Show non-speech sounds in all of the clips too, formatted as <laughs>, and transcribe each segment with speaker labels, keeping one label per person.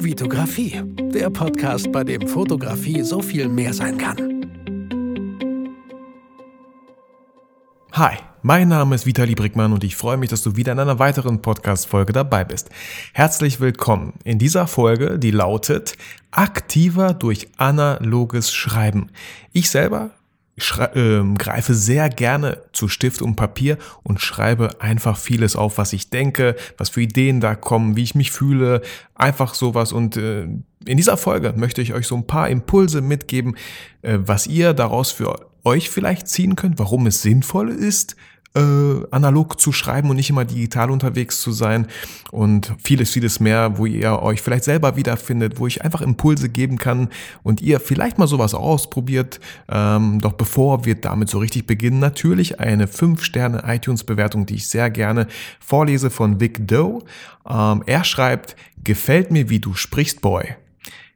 Speaker 1: Vitografie, der Podcast, bei dem Fotografie so viel mehr sein kann.
Speaker 2: Hi, mein Name ist Vitali Brickmann und ich freue mich, dass du wieder in einer weiteren Podcast-Folge dabei bist. Herzlich willkommen in dieser Folge, die lautet Aktiver durch analoges Schreiben. Ich selber äh, greife sehr gerne zu Stift und Papier und schreibe einfach vieles auf, was ich denke, was für Ideen da kommen, wie ich mich fühle, einfach sowas. Und äh, in dieser Folge möchte ich euch so ein paar Impulse mitgeben, äh, was ihr daraus für euch vielleicht ziehen könnt, warum es sinnvoll ist, äh, analog zu schreiben und nicht immer digital unterwegs zu sein und vieles, vieles mehr, wo ihr euch vielleicht selber wiederfindet, wo ich einfach Impulse geben kann und ihr vielleicht mal sowas ausprobiert. Ähm, doch bevor wir damit so richtig beginnen, natürlich eine 5-Sterne iTunes-Bewertung, die ich sehr gerne vorlese von Vic Doe. Ähm, er schreibt, gefällt mir, wie du sprichst, Boy.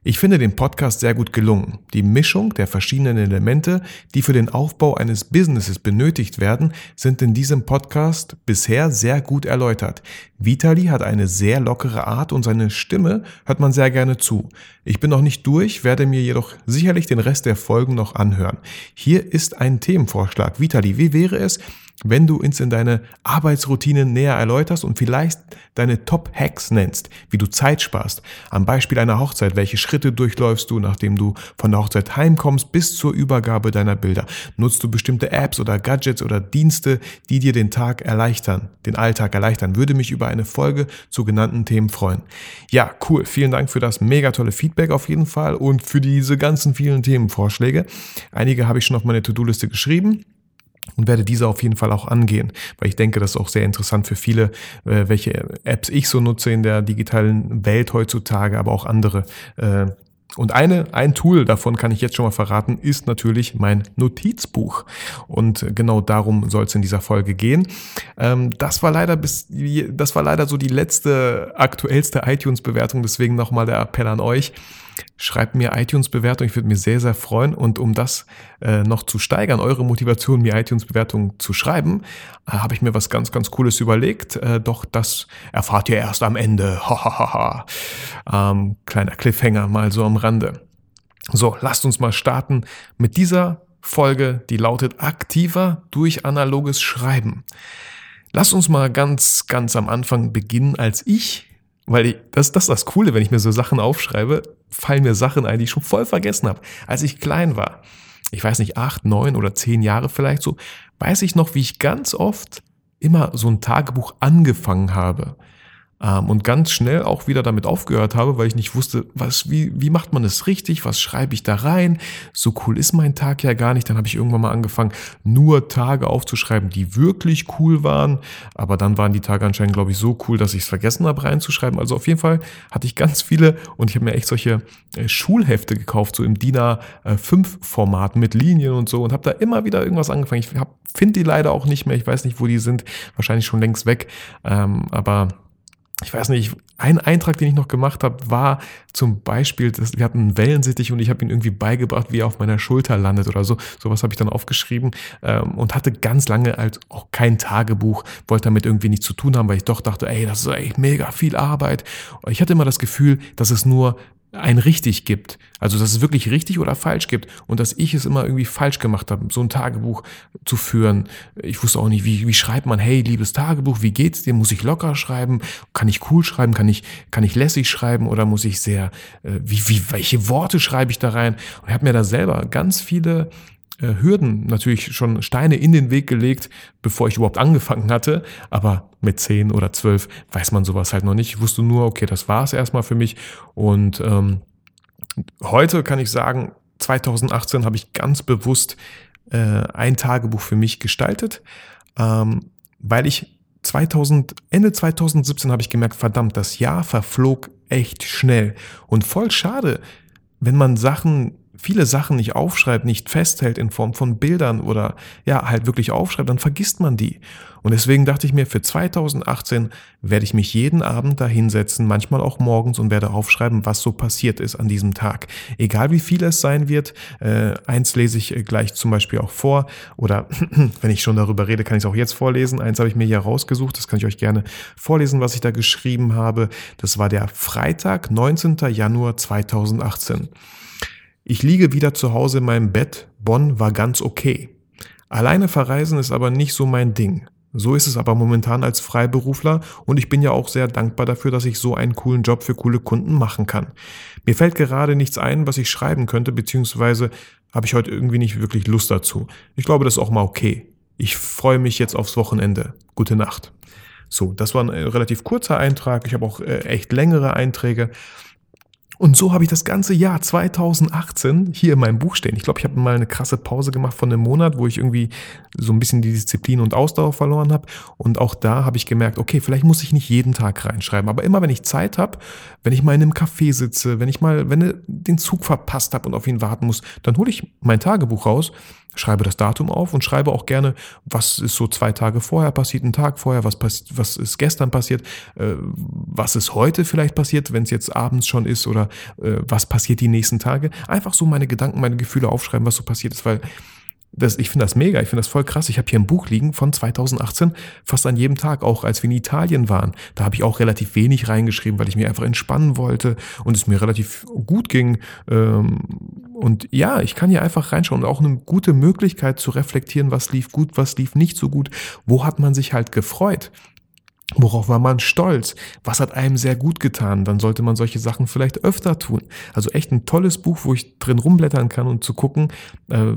Speaker 2: Ich finde den Podcast sehr gut gelungen. Die Mischung der verschiedenen Elemente, die für den Aufbau eines Businesses benötigt werden, sind in diesem Podcast bisher sehr gut erläutert. Vitali hat eine sehr lockere Art und seine Stimme hört man sehr gerne zu. Ich bin noch nicht durch, werde mir jedoch sicherlich den Rest der Folgen noch anhören. Hier ist ein Themenvorschlag. Vitali, wie wäre es, wenn du uns in deine Arbeitsroutine näher erläuterst und vielleicht deine Top-Hacks nennst, wie du Zeit sparst. Am Beispiel einer Hochzeit, welche Schritte durchläufst du, nachdem du von der Hochzeit heimkommst bis zur Übergabe deiner Bilder? Nutzt du bestimmte Apps oder Gadgets oder Dienste, die dir den Tag erleichtern, den Alltag erleichtern? Würde mich über eine Folge zu genannten Themen freuen. Ja, cool. Vielen Dank für das mega tolle Feedback auf jeden Fall und für diese ganzen vielen Themenvorschläge. Einige habe ich schon auf meine To-Do-Liste geschrieben und werde diese auf jeden Fall auch angehen, weil ich denke, das ist auch sehr interessant für viele, äh, welche Apps ich so nutze in der digitalen Welt heutzutage, aber auch andere. Äh, und eine, ein Tool davon kann ich jetzt schon mal verraten, ist natürlich mein Notizbuch. Und genau darum soll es in dieser Folge gehen. Ähm, das war leider bis, das war leider so die letzte aktuellste iTunes-Bewertung. Deswegen nochmal der Appell an euch. Schreibt mir iTunes-Bewertung, ich würde mir sehr, sehr freuen. Und um das äh, noch zu steigern, eure Motivation, mir iTunes-Bewertungen zu schreiben, äh, habe ich mir was ganz, ganz Cooles überlegt. Äh, doch das erfahrt ihr erst am Ende. <laughs> ähm, kleiner Cliffhanger mal so am Rande. So, lasst uns mal starten mit dieser Folge, die lautet aktiver durch analoges Schreiben. Lasst uns mal ganz, ganz am Anfang beginnen, als ich weil ich, das, das ist das Coole, wenn ich mir so Sachen aufschreibe, fallen mir Sachen ein, die ich schon voll vergessen habe. Als ich klein war, ich weiß nicht, acht, neun oder zehn Jahre vielleicht so, weiß ich noch, wie ich ganz oft immer so ein Tagebuch angefangen habe. Ähm, und ganz schnell auch wieder damit aufgehört habe, weil ich nicht wusste, was, wie, wie macht man es richtig, was schreibe ich da rein. So cool ist mein Tag ja gar nicht. Dann habe ich irgendwann mal angefangen, nur Tage aufzuschreiben, die wirklich cool waren. Aber dann waren die Tage anscheinend, glaube ich, so cool, dass ich es vergessen habe reinzuschreiben. Also auf jeden Fall hatte ich ganz viele und ich habe mir echt solche äh, Schulhefte gekauft, so im DIN A5-Format mit Linien und so und habe da immer wieder irgendwas angefangen. Ich finde die leider auch nicht mehr. Ich weiß nicht, wo die sind. Wahrscheinlich schon längst weg. Ähm, aber ich weiß nicht, ein Eintrag, den ich noch gemacht habe, war zum Beispiel, dass wir hatten einen Wellensittich und ich habe ihn irgendwie beigebracht, wie er auf meiner Schulter landet oder so. Sowas habe ich dann aufgeschrieben ähm, und hatte ganz lange als auch kein Tagebuch, wollte damit irgendwie nichts zu tun haben, weil ich doch dachte, ey, das ist echt mega viel Arbeit. Ich hatte immer das Gefühl, dass es nur ein richtig gibt. Also, dass es wirklich richtig oder falsch gibt und dass ich es immer irgendwie falsch gemacht habe, so ein Tagebuch zu führen. Ich wusste auch nicht, wie, wie schreibt man, hey, liebes Tagebuch, wie geht's dir? Muss ich locker schreiben? Kann ich cool schreiben? Kann ich, kann ich lässig schreiben oder muss ich sehr, äh, wie, wie, welche Worte schreibe ich da rein? Und ich habe mir da selber ganz viele Hürden, natürlich schon Steine in den Weg gelegt, bevor ich überhaupt angefangen hatte. Aber mit zehn oder zwölf weiß man sowas halt noch nicht. Ich wusste nur, okay, das war es erstmal für mich. Und ähm, heute kann ich sagen, 2018 habe ich ganz bewusst äh, ein Tagebuch für mich gestaltet, ähm, weil ich 2000, Ende 2017 habe ich gemerkt, verdammt, das Jahr verflog echt schnell und voll schade, wenn man Sachen viele Sachen nicht aufschreibt, nicht festhält in Form von Bildern oder ja, halt wirklich aufschreibt, dann vergisst man die. Und deswegen dachte ich mir, für 2018 werde ich mich jeden Abend da hinsetzen, manchmal auch morgens und werde aufschreiben, was so passiert ist an diesem Tag. Egal wie viel es sein wird, äh, eins lese ich äh, gleich zum Beispiel auch vor oder <clears throat> wenn ich schon darüber rede, kann ich es auch jetzt vorlesen. Eins habe ich mir hier rausgesucht, das kann ich euch gerne vorlesen, was ich da geschrieben habe. Das war der Freitag, 19. Januar 2018. Ich liege wieder zu Hause in meinem Bett. Bonn war ganz okay. Alleine verreisen ist aber nicht so mein Ding. So ist es aber momentan als Freiberufler und ich bin ja auch sehr dankbar dafür, dass ich so einen coolen Job für coole Kunden machen kann. Mir fällt gerade nichts ein, was ich schreiben könnte, beziehungsweise habe ich heute irgendwie nicht wirklich Lust dazu. Ich glaube, das ist auch mal okay. Ich freue mich jetzt aufs Wochenende. Gute Nacht. So, das war ein äh, relativ kurzer Eintrag. Ich habe auch äh, echt längere Einträge. Und so habe ich das ganze Jahr 2018 hier in meinem Buch stehen. Ich glaube, ich habe mal eine krasse Pause gemacht von einem Monat, wo ich irgendwie so ein bisschen die Disziplin und Ausdauer verloren habe. Und auch da habe ich gemerkt, okay, vielleicht muss ich nicht jeden Tag reinschreiben, aber immer wenn ich Zeit habe, wenn ich mal in einem Café sitze, wenn ich mal, wenn ich den Zug verpasst habe und auf ihn warten muss, dann hole ich mein Tagebuch raus schreibe das Datum auf und schreibe auch gerne, was ist so zwei Tage vorher passiert, einen Tag vorher, was, passiert, was ist gestern passiert, äh, was ist heute vielleicht passiert, wenn es jetzt abends schon ist oder äh, was passiert die nächsten Tage. Einfach so meine Gedanken, meine Gefühle aufschreiben, was so passiert ist, weil das, ich finde das mega, ich finde das voll krass. Ich habe hier ein Buch liegen von 2018, fast an jedem Tag, auch als wir in Italien waren. Da habe ich auch relativ wenig reingeschrieben, weil ich mir einfach entspannen wollte und es mir relativ gut ging. Ähm, und ja, ich kann hier einfach reinschauen und auch eine gute Möglichkeit zu reflektieren, was lief gut, was lief nicht so gut, wo hat man sich halt gefreut. Worauf war man stolz? Was hat einem sehr gut getan? Dann sollte man solche Sachen vielleicht öfter tun. Also echt ein tolles Buch, wo ich drin rumblättern kann und zu gucken, äh,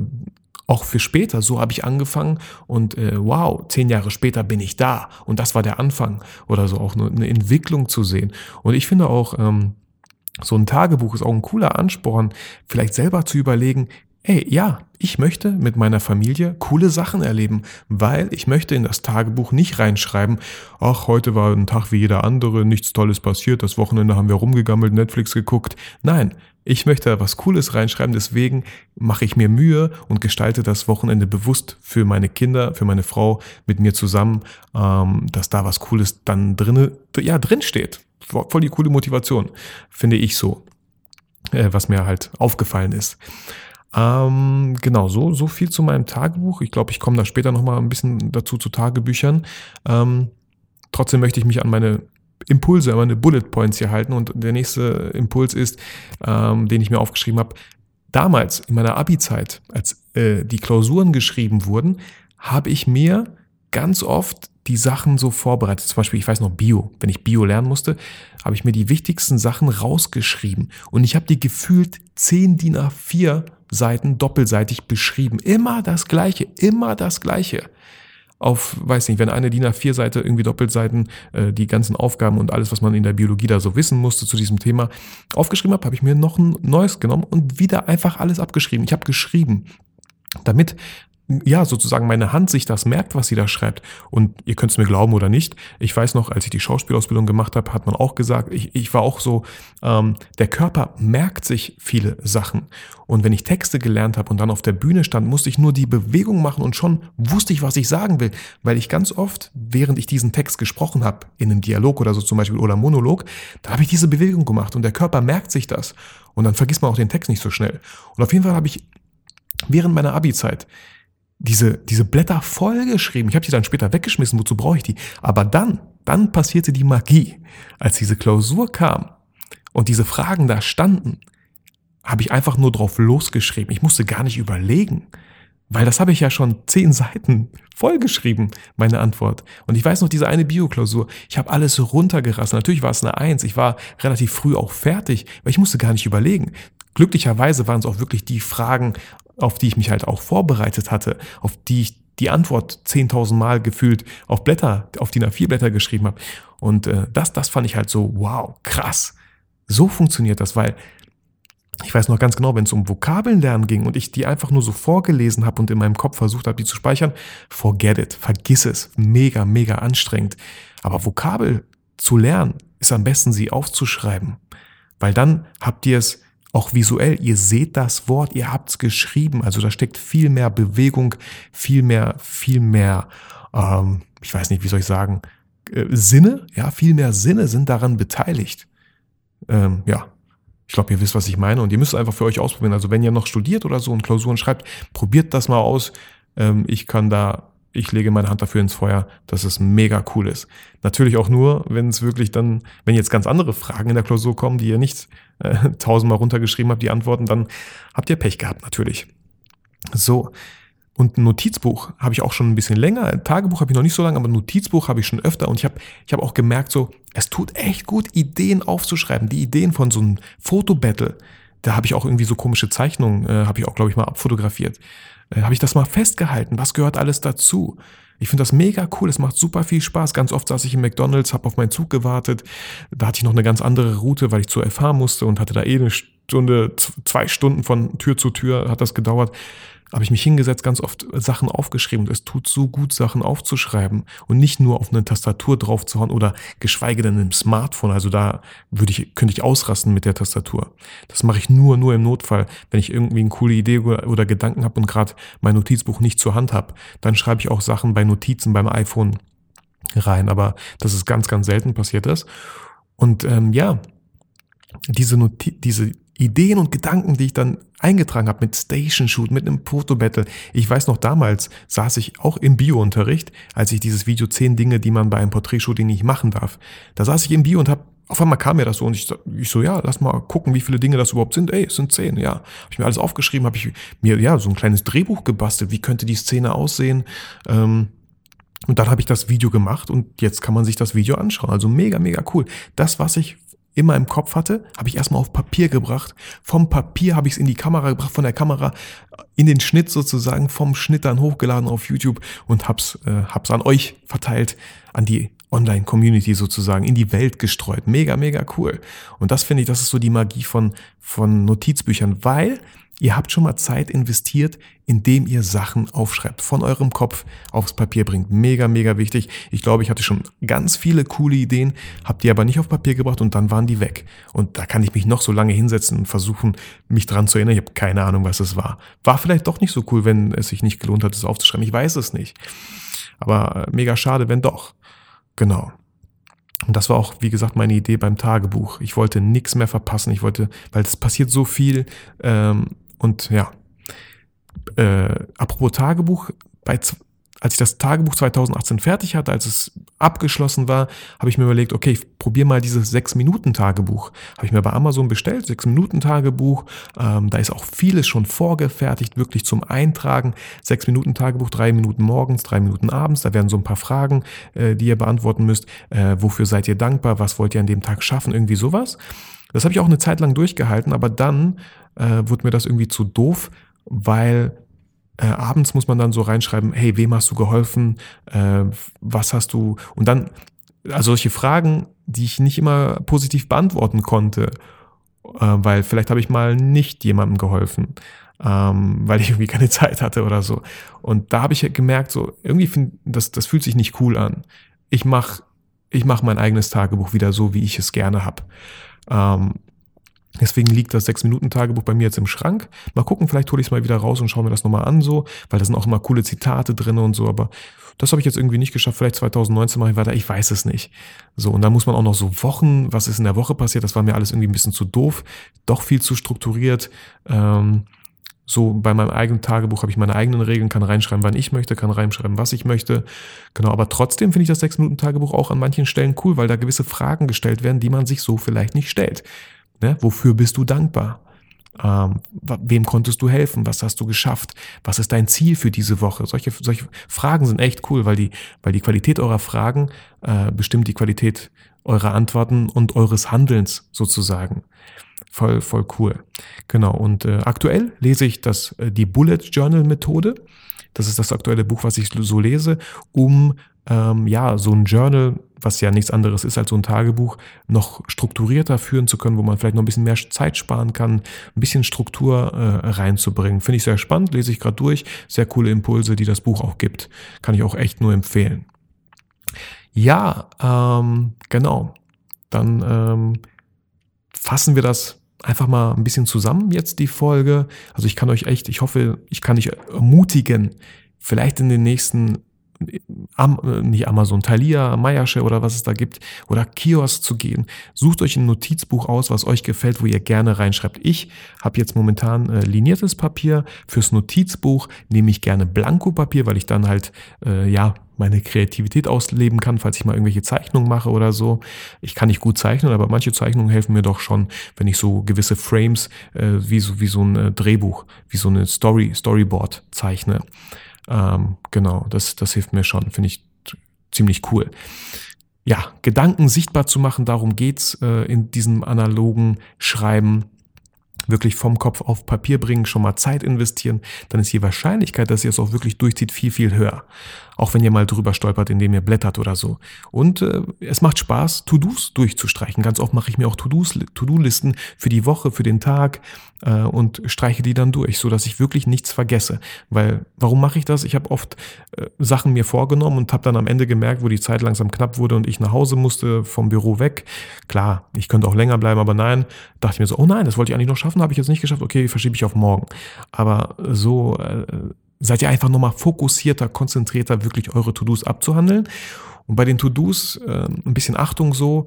Speaker 2: auch für später. So habe ich angefangen und äh, wow, zehn Jahre später bin ich da und das war der Anfang oder so auch eine, eine Entwicklung zu sehen. Und ich finde auch, ähm, so ein Tagebuch ist auch ein cooler Ansporn, vielleicht selber zu überlegen, ey, ja, ich möchte mit meiner Familie coole Sachen erleben, weil ich möchte in das Tagebuch nicht reinschreiben, ach, heute war ein Tag wie jeder andere, nichts Tolles passiert, das Wochenende haben wir rumgegammelt, Netflix geguckt. Nein, ich möchte da was Cooles reinschreiben, deswegen mache ich mir Mühe und gestalte das Wochenende bewusst für meine Kinder, für meine Frau mit mir zusammen, ähm, dass da was Cooles dann drinne, ja, drin steht. Voll die coole Motivation, finde ich so, äh, was mir halt aufgefallen ist. Ähm, genau, so, so viel zu meinem Tagebuch. Ich glaube, ich komme da später nochmal ein bisschen dazu zu Tagebüchern. Ähm, trotzdem möchte ich mich an meine Impulse, meine Bullet Points hier halten. Und der nächste Impuls ist, ähm, den ich mir aufgeschrieben habe. Damals in meiner Abi-Zeit, als äh, die Klausuren geschrieben wurden, habe ich mir ganz oft die Sachen so vorbereitet. Zum Beispiel, ich weiß noch, Bio. Wenn ich Bio lernen musste, habe ich mir die wichtigsten Sachen rausgeschrieben. Und ich habe die gefühlt 10 DIN A4 Seiten doppelseitig beschrieben. Immer das Gleiche, immer das Gleiche auf, weiß nicht, wenn eine DIN A4-Seite irgendwie Doppelseiten äh, die ganzen Aufgaben und alles, was man in der Biologie da so wissen musste zu diesem Thema aufgeschrieben habe, habe ich mir noch ein neues genommen und wieder einfach alles abgeschrieben. Ich habe geschrieben, damit ja, sozusagen meine Hand sich das merkt, was sie da schreibt. Und ihr könnt es mir glauben oder nicht. Ich weiß noch, als ich die Schauspielausbildung gemacht habe, hat man auch gesagt, ich, ich war auch so, ähm, der Körper merkt sich viele Sachen. Und wenn ich Texte gelernt habe und dann auf der Bühne stand, musste ich nur die Bewegung machen und schon wusste ich, was ich sagen will. Weil ich ganz oft, während ich diesen Text gesprochen habe, in einem Dialog oder so zum Beispiel oder Monolog, da habe ich diese Bewegung gemacht und der Körper merkt sich das. Und dann vergisst man auch den Text nicht so schnell. Und auf jeden Fall habe ich während meiner Abi-Zeit diese, diese Blätter vollgeschrieben. Ich habe die dann später weggeschmissen, wozu brauche ich die? Aber dann, dann passierte die Magie. Als diese Klausur kam und diese Fragen da standen, habe ich einfach nur drauf losgeschrieben. Ich musste gar nicht überlegen, weil das habe ich ja schon zehn Seiten vollgeschrieben, meine Antwort. Und ich weiß noch, diese eine Bioklausur, ich habe alles runtergerassen. Natürlich war es eine Eins. Ich war relativ früh auch fertig, weil ich musste gar nicht überlegen. Glücklicherweise waren es auch wirklich die Fragen auf die ich mich halt auch vorbereitet hatte, auf die ich die Antwort 10.000 Mal gefühlt auf Blätter, auf DIN A4 Blätter geschrieben habe. Und äh, das, das fand ich halt so, wow, krass. So funktioniert das, weil ich weiß noch ganz genau, wenn es um Vokabeln lernen ging und ich die einfach nur so vorgelesen habe und in meinem Kopf versucht habe, die zu speichern, forget it, vergiss es, mega, mega anstrengend. Aber Vokabel zu lernen ist am besten, sie aufzuschreiben, weil dann habt ihr es auch visuell, ihr seht das Wort, ihr habt es geschrieben, also da steckt viel mehr Bewegung, viel mehr, viel mehr, ähm, ich weiß nicht, wie soll ich sagen, äh, Sinne, ja, viel mehr Sinne sind daran beteiligt. Ähm, ja, ich glaube, ihr wisst, was ich meine und ihr müsst einfach für euch ausprobieren. Also wenn ihr noch studiert oder so und Klausuren schreibt, probiert das mal aus. Ähm, ich kann da ich lege meine Hand dafür ins Feuer, dass es mega cool ist. Natürlich auch nur, wenn es wirklich dann, wenn jetzt ganz andere Fragen in der Klausur kommen, die ihr nicht äh, <laughs> tausendmal runtergeschrieben habt, die Antworten, dann habt ihr Pech gehabt natürlich. So. Und ein Notizbuch habe ich auch schon ein bisschen länger. Ein Tagebuch habe ich noch nicht so lange, aber ein Notizbuch habe ich schon öfter. Und ich habe ich hab auch gemerkt, so, es tut echt gut, Ideen aufzuschreiben. Die Ideen von so einem Fotobattle. Da habe ich auch irgendwie so komische Zeichnungen, äh, habe ich auch, glaube ich, mal abfotografiert äh, habe ich das mal festgehalten. Was gehört alles dazu? Ich finde das mega cool, es macht super viel Spaß. Ganz oft saß ich im McDonalds, habe auf meinen Zug gewartet. Da hatte ich noch eine ganz andere Route, weil ich zur FH musste und hatte da eh eine Stunde, zwei Stunden von Tür zu Tür hat das gedauert habe ich mich hingesetzt, ganz oft Sachen aufgeschrieben. Es tut so gut, Sachen aufzuschreiben und nicht nur auf eine Tastatur draufzuhauen oder geschweige denn im Smartphone. Also da würde ich, könnte ich ausrasten mit der Tastatur. Das mache ich nur, nur im Notfall, wenn ich irgendwie eine coole Idee oder, Gedanken habe und gerade mein Notizbuch nicht zur Hand habe. Dann schreibe ich auch Sachen bei Notizen beim iPhone rein. Aber das ist ganz, ganz selten passiert das. Und ähm, ja, diese, Noti diese Ideen und Gedanken, die ich dann eingetragen habe mit Station Shoot, mit einem Fotobattle. Ich weiß noch damals saß ich auch im Biounterricht, als ich dieses Video zehn Dinge, die man bei einem Porträtshooting nicht machen darf. Da saß ich im Bio und habe auf einmal kam mir das so und ich, ich so, ja, lass mal gucken, wie viele Dinge das überhaupt sind. Ey, es sind zehn, ja. Habe ich mir alles aufgeschrieben, habe ich mir ja so ein kleines Drehbuch gebastelt. Wie könnte die Szene aussehen? Ähm, und dann habe ich das Video gemacht und jetzt kann man sich das Video anschauen. Also mega, mega cool. Das, was ich immer im Kopf hatte, habe ich erstmal auf Papier gebracht. Vom Papier habe ich es in die Kamera gebracht, von der Kamera in den Schnitt sozusagen, vom Schnitt dann hochgeladen auf YouTube und hab's, äh, hab's an euch verteilt, an die Online-Community sozusagen, in die Welt gestreut. Mega, mega cool. Und das finde ich, das ist so die Magie von, von Notizbüchern, weil Ihr habt schon mal Zeit investiert, indem ihr Sachen aufschreibt, von eurem Kopf aufs Papier bringt. Mega, mega wichtig. Ich glaube, ich hatte schon ganz viele coole Ideen, habt die aber nicht auf Papier gebracht und dann waren die weg. Und da kann ich mich noch so lange hinsetzen und versuchen, mich dran zu erinnern. Ich habe keine Ahnung, was es war. War vielleicht doch nicht so cool, wenn es sich nicht gelohnt hat, es aufzuschreiben. Ich weiß es nicht. Aber äh, mega schade, wenn doch. Genau. Und das war auch, wie gesagt, meine Idee beim Tagebuch. Ich wollte nichts mehr verpassen. Ich wollte, weil es passiert so viel. Ähm, und ja, äh, apropos Tagebuch, bei, als ich das Tagebuch 2018 fertig hatte, als es abgeschlossen war, habe ich mir überlegt, okay, ich probiere mal dieses 6-Minuten-Tagebuch. Habe ich mir bei Amazon bestellt, 6-Minuten-Tagebuch. Ähm, da ist auch vieles schon vorgefertigt, wirklich zum Eintragen. 6-Minuten-Tagebuch, 3 Minuten morgens, 3 Minuten abends. Da werden so ein paar Fragen, äh, die ihr beantworten müsst. Äh, wofür seid ihr dankbar? Was wollt ihr an dem Tag schaffen? Irgendwie sowas. Das habe ich auch eine Zeit lang durchgehalten, aber dann äh, wurde mir das irgendwie zu doof, weil äh, abends muss man dann so reinschreiben, hey, wem hast du geholfen, äh, was hast du, und dann, also solche Fragen, die ich nicht immer positiv beantworten konnte, äh, weil vielleicht habe ich mal nicht jemandem geholfen, ähm, weil ich irgendwie keine <laughs> Zeit hatte oder so. Und da habe ich gemerkt, so irgendwie find, das, das fühlt sich nicht cool an. Ich mache ich mach mein eigenes Tagebuch wieder so, wie ich es gerne habe. Ähm, Deswegen liegt das 6-Minuten-Tagebuch bei mir jetzt im Schrank. Mal gucken, vielleicht hole ich es mal wieder raus und schaue mir das nochmal an, so, weil da sind auch immer coole Zitate drin und so, aber das habe ich jetzt irgendwie nicht geschafft. Vielleicht 2019 mache ich weiter, ich weiß es nicht. So, und dann muss man auch noch so Wochen, was ist in der Woche passiert, das war mir alles irgendwie ein bisschen zu doof, doch viel zu strukturiert. Ähm, so bei meinem eigenen Tagebuch habe ich meine eigenen Regeln, kann reinschreiben, wann ich möchte, kann reinschreiben, was ich möchte. Genau, aber trotzdem finde ich das 6-Minuten-Tagebuch auch an manchen Stellen cool, weil da gewisse Fragen gestellt werden, die man sich so vielleicht nicht stellt. Ne? Wofür bist du dankbar? Ähm, wem konntest du helfen? Was hast du geschafft? Was ist dein Ziel für diese Woche? Solche, solche Fragen sind echt cool, weil die, weil die Qualität eurer Fragen äh, bestimmt die Qualität eurer Antworten und eures Handelns sozusagen. Voll, voll cool. Genau. Und äh, aktuell lese ich das, äh, die Bullet Journal Methode. Das ist das aktuelle Buch, was ich so lese, um ähm, ja, so ein Journal, was ja nichts anderes ist als so ein Tagebuch, noch strukturierter führen zu können, wo man vielleicht noch ein bisschen mehr Zeit sparen kann, ein bisschen Struktur äh, reinzubringen. Finde ich sehr spannend, lese ich gerade durch. Sehr coole Impulse, die das Buch auch gibt. Kann ich auch echt nur empfehlen. Ja, ähm, genau. Dann ähm, fassen wir das einfach mal ein bisschen zusammen jetzt die Folge. Also ich kann euch echt, ich hoffe, ich kann euch ermutigen, vielleicht in den nächsten Am, nicht Amazon, Thalia, Mayasche oder was es da gibt, oder Kiosk zu gehen. Sucht euch ein Notizbuch aus, was euch gefällt, wo ihr gerne reinschreibt. Ich habe jetzt momentan äh, liniertes Papier. Fürs Notizbuch nehme ich gerne Blankopapier, weil ich dann halt, äh, ja, meine Kreativität ausleben kann, falls ich mal irgendwelche Zeichnungen mache oder so. Ich kann nicht gut zeichnen, aber manche Zeichnungen helfen mir doch schon, wenn ich so gewisse Frames äh, wie so wie so ein äh, Drehbuch, wie so eine Story Storyboard zeichne. Ähm, genau, das das hilft mir schon, finde ich ziemlich cool. Ja, Gedanken sichtbar zu machen, darum geht's äh, in diesem analogen Schreiben wirklich vom Kopf auf Papier bringen, schon mal Zeit investieren, dann ist die Wahrscheinlichkeit, dass ihr es auch wirklich durchzieht, viel, viel höher. Auch wenn ihr mal drüber stolpert, indem ihr blättert oder so. Und äh, es macht Spaß, To-Dos durchzustreichen. Ganz oft mache ich mir auch To-Do-Listen für die Woche, für den Tag äh, und streiche die dann durch, so dass ich wirklich nichts vergesse. Weil, warum mache ich das? Ich habe oft äh, Sachen mir vorgenommen und habe dann am Ende gemerkt, wo die Zeit langsam knapp wurde und ich nach Hause musste, vom Büro weg. Klar, ich könnte auch länger bleiben, aber nein, dachte ich mir so, oh nein, das wollte ich eigentlich noch schaffen, habe ich jetzt nicht geschafft, okay, verschiebe ich auf morgen. Aber so äh, seid ihr einfach nochmal fokussierter, konzentrierter, wirklich eure To-Dos abzuhandeln. Und bei den To-Dos äh, ein bisschen Achtung so,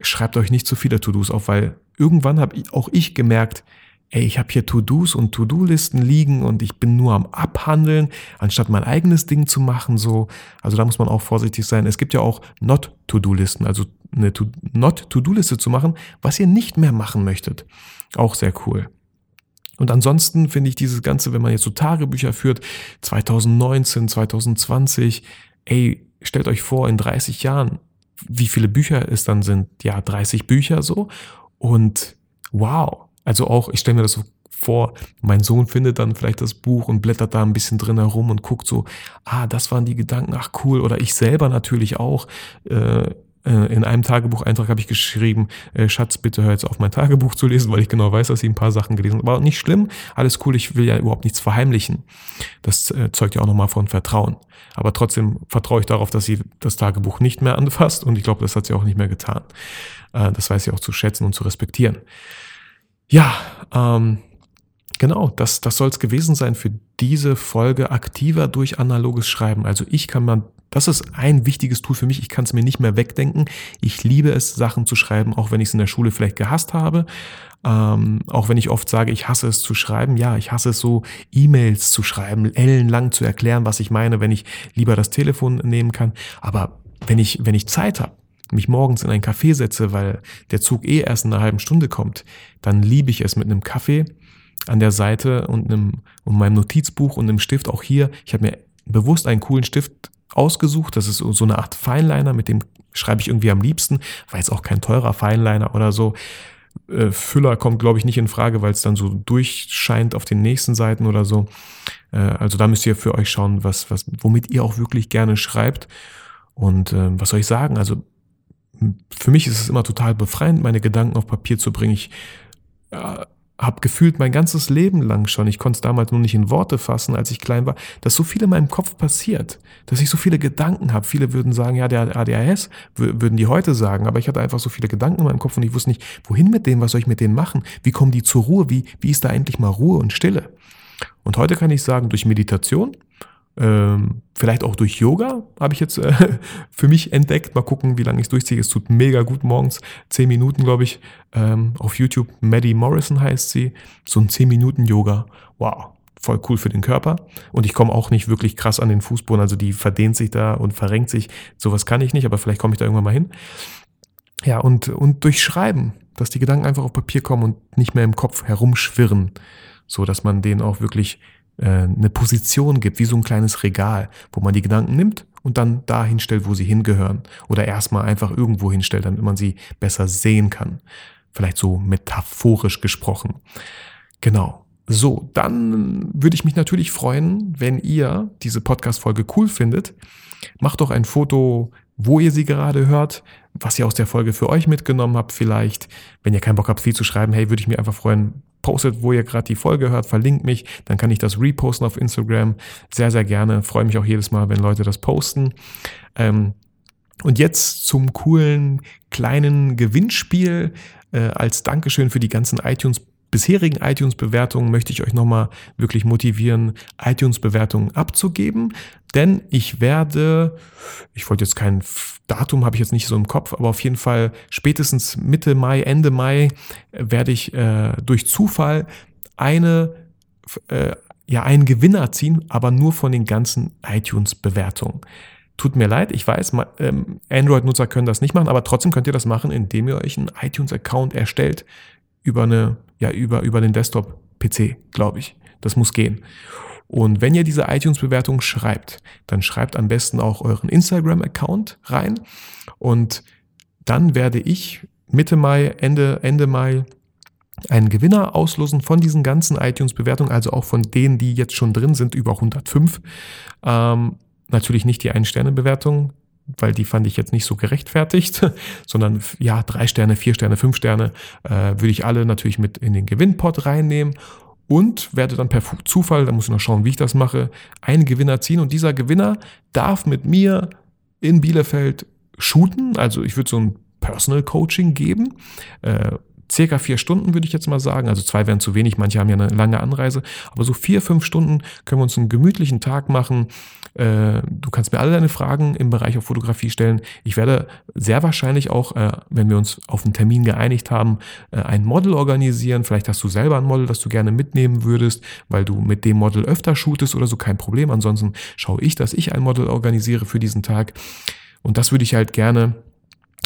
Speaker 2: schreibt euch nicht zu viele To-Dos auf, weil irgendwann habe auch ich gemerkt, ey, ich habe hier To-Dos und To-Do-Listen liegen und ich bin nur am Abhandeln, anstatt mein eigenes Ding zu machen. So, also da muss man auch vorsichtig sein. Es gibt ja auch Not-To-Do-Listen, also eine Not-To-Do-Liste zu machen, was ihr nicht mehr machen möchtet. Auch sehr cool. Und ansonsten finde ich dieses Ganze, wenn man jetzt so Tagebücher führt, 2019, 2020, ey, stellt euch vor, in 30 Jahren, wie viele Bücher es dann sind. Ja, 30 Bücher so. Und wow. Also auch, ich stelle mir das so vor, mein Sohn findet dann vielleicht das Buch und blättert da ein bisschen drin herum und guckt so, ah, das waren die Gedanken, ach cool. Oder ich selber natürlich auch. Äh, in einem Tagebucheintrag habe ich geschrieben, äh, Schatz, bitte hör jetzt auf mein Tagebuch zu lesen, weil ich genau weiß, dass sie ein paar Sachen gelesen haben. Aber nicht schlimm, alles cool, ich will ja überhaupt nichts verheimlichen. Das äh, zeugt ja auch nochmal von Vertrauen. Aber trotzdem vertraue ich darauf, dass sie das Tagebuch nicht mehr anfasst und ich glaube, das hat sie auch nicht mehr getan. Das weiß sie auch zu schätzen und zu respektieren. Ja, ähm, Genau, das, das soll es gewesen sein für diese Folge aktiver durch analoges Schreiben. Also ich kann man das ist ein wichtiges Tool für mich. Ich kann es mir nicht mehr wegdenken. Ich liebe es, Sachen zu schreiben, auch wenn ich es in der Schule vielleicht gehasst habe. Ähm, auch wenn ich oft sage, ich hasse es zu schreiben. Ja, ich hasse es so, E-Mails zu schreiben, ellenlang zu erklären, was ich meine, wenn ich lieber das Telefon nehmen kann. Aber wenn ich, wenn ich Zeit habe, mich morgens in ein Café setze, weil der Zug eh erst in einer halben Stunde kommt, dann liebe ich es mit einem Kaffee an der Seite und einem und meinem Notizbuch und einem Stift auch hier. Ich habe mir bewusst einen coolen Stift ausgesucht. Das ist so eine Art Feinliner, mit dem schreibe ich irgendwie am liebsten. War jetzt auch kein teurer Feinliner oder so. Äh, Füller kommt, glaube ich, nicht in Frage, weil es dann so durchscheint auf den nächsten Seiten oder so. Äh, also da müsst ihr für euch schauen, was, was, womit ihr auch wirklich gerne schreibt. Und äh, was soll ich sagen? Also für mich ist es immer total befreiend, meine Gedanken auf Papier zu bringen. Ich äh, habe gefühlt mein ganzes Leben lang schon, ich konnte es damals nur nicht in Worte fassen, als ich klein war, dass so viel in meinem Kopf passiert, dass ich so viele Gedanken habe. Viele würden sagen, ja, der ADHS, würden die heute sagen, aber ich hatte einfach so viele Gedanken in meinem Kopf und ich wusste nicht, wohin mit denen, was soll ich mit denen machen, wie kommen die zur Ruhe, wie, wie ist da endlich mal Ruhe und Stille. Und heute kann ich sagen, durch Meditation, ähm, vielleicht auch durch Yoga habe ich jetzt äh, <laughs> für mich entdeckt. Mal gucken, wie lange ich es durchziehe. Es tut mega gut morgens. Zehn Minuten, glaube ich. Ähm, auf YouTube. Maddie Morrison heißt sie. So ein zehn Minuten Yoga. Wow. Voll cool für den Körper. Und ich komme auch nicht wirklich krass an den Fußboden. Also die verdehnt sich da und verrenkt sich. Sowas kann ich nicht, aber vielleicht komme ich da irgendwann mal hin. Ja, und, und durch Schreiben, dass die Gedanken einfach auf Papier kommen und nicht mehr im Kopf herumschwirren. So dass man denen auch wirklich eine Position gibt, wie so ein kleines Regal, wo man die Gedanken nimmt und dann da hinstellt, wo sie hingehören. Oder erstmal einfach irgendwo hinstellt, damit man sie besser sehen kann. Vielleicht so metaphorisch gesprochen. Genau. So, dann würde ich mich natürlich freuen, wenn ihr diese Podcast-Folge cool findet. Macht doch ein Foto, wo ihr sie gerade hört, was ihr aus der Folge für euch mitgenommen habt vielleicht. Wenn ihr keinen Bock habt, viel zu schreiben, hey, würde ich mich einfach freuen, postet, wo ihr gerade die Folge hört, verlinkt mich, dann kann ich das reposten auf Instagram. Sehr, sehr gerne. Freue mich auch jedes Mal, wenn Leute das posten. Ähm, Und jetzt zum coolen kleinen Gewinnspiel. Äh, als Dankeschön für die ganzen iTunes bisherigen iTunes-Bewertungen möchte ich euch nochmal wirklich motivieren, iTunes-Bewertungen abzugeben. Denn ich werde, ich wollte jetzt kein Datum, habe ich jetzt nicht so im Kopf, aber auf jeden Fall spätestens Mitte Mai, Ende Mai werde ich äh, durch Zufall eine, äh, ja, einen Gewinner ziehen, aber nur von den ganzen iTunes-Bewertungen. Tut mir leid, ich weiß, ähm, Android-Nutzer können das nicht machen, aber trotzdem könnt ihr das machen, indem ihr euch einen iTunes-Account erstellt über eine, ja, über, über den Desktop-PC, glaube ich. Das muss gehen. Und wenn ihr diese iTunes-Bewertung schreibt, dann schreibt am besten auch euren Instagram-Account rein. Und dann werde ich Mitte Mai, Ende, Ende Mai einen Gewinner auslosen von diesen ganzen iTunes-Bewertungen, also auch von denen, die jetzt schon drin sind, über 105. Ähm, natürlich nicht die Ein-Sterne-Bewertung, weil die fand ich jetzt nicht so gerechtfertigt, <laughs> sondern ja, drei Sterne, vier Sterne, fünf Sterne äh, würde ich alle natürlich mit in den Gewinnpot reinnehmen und werde dann per Zufall, da muss ich noch schauen, wie ich das mache, einen Gewinner ziehen. Und dieser Gewinner darf mit mir in Bielefeld shooten, also ich würde so ein Personal Coaching geben, äh, circa vier Stunden, würde ich jetzt mal sagen. Also zwei wären zu wenig, manche haben ja eine lange Anreise. Aber so vier, fünf Stunden können wir uns einen gemütlichen Tag machen. Äh, du kannst mir alle deine Fragen im Bereich auf Fotografie stellen. Ich werde sehr wahrscheinlich auch, äh, wenn wir uns auf einen Termin geeinigt haben, äh, ein Model organisieren. Vielleicht hast du selber ein Model, das du gerne mitnehmen würdest, weil du mit dem Model öfter shootest oder so, kein Problem. Ansonsten schaue ich, dass ich ein Model organisiere für diesen Tag. Und das würde ich halt gerne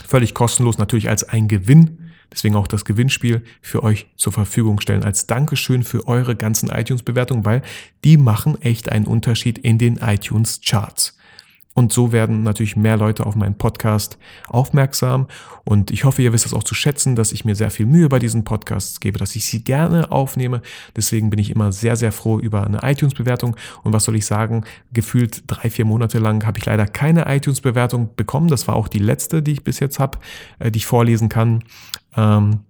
Speaker 2: völlig kostenlos natürlich als ein Gewinn deswegen auch das Gewinnspiel für euch zur Verfügung stellen als Dankeschön für eure ganzen iTunes-Bewertungen, weil die machen echt einen Unterschied in den iTunes-Charts. Und so werden natürlich mehr Leute auf meinen Podcast aufmerksam. Und ich hoffe, ihr wisst es auch zu schätzen, dass ich mir sehr viel Mühe bei diesen Podcasts gebe, dass ich sie gerne aufnehme. Deswegen bin ich immer sehr, sehr froh über eine iTunes-Bewertung. Und was soll ich sagen? Gefühlt drei, vier Monate lang habe ich leider keine iTunes-Bewertung bekommen. Das war auch die letzte, die ich bis jetzt habe, äh, die ich vorlesen kann. Ähm,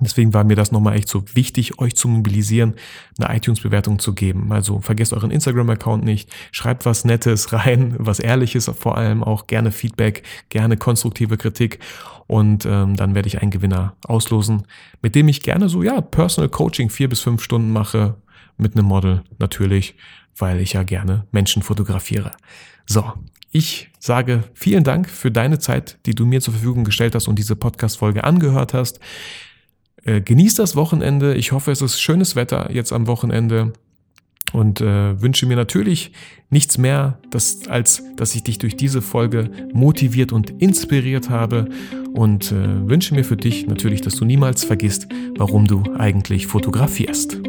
Speaker 2: Deswegen war mir das nochmal echt so wichtig, euch zu mobilisieren, eine iTunes-Bewertung zu geben. Also vergesst euren Instagram-Account nicht, schreibt was Nettes <laughs> rein, was Ehrliches vor allem auch, gerne Feedback, gerne konstruktive Kritik und ähm, dann werde ich einen Gewinner auslosen, mit dem ich gerne so, ja, Personal Coaching vier bis fünf Stunden mache, mit einem Model natürlich, weil ich ja gerne Menschen fotografiere. So, ich sage vielen Dank für deine Zeit, die du mir zur Verfügung gestellt hast und diese Podcast-Folge angehört hast. Äh, genießt das Wochenende. Ich hoffe, es ist schönes Wetter jetzt am Wochenende und äh, wünsche mir natürlich nichts mehr, dass, als dass ich dich durch diese Folge motiviert und inspiriert habe und äh, wünsche mir für dich natürlich, dass du niemals vergisst, warum du eigentlich fotografierst.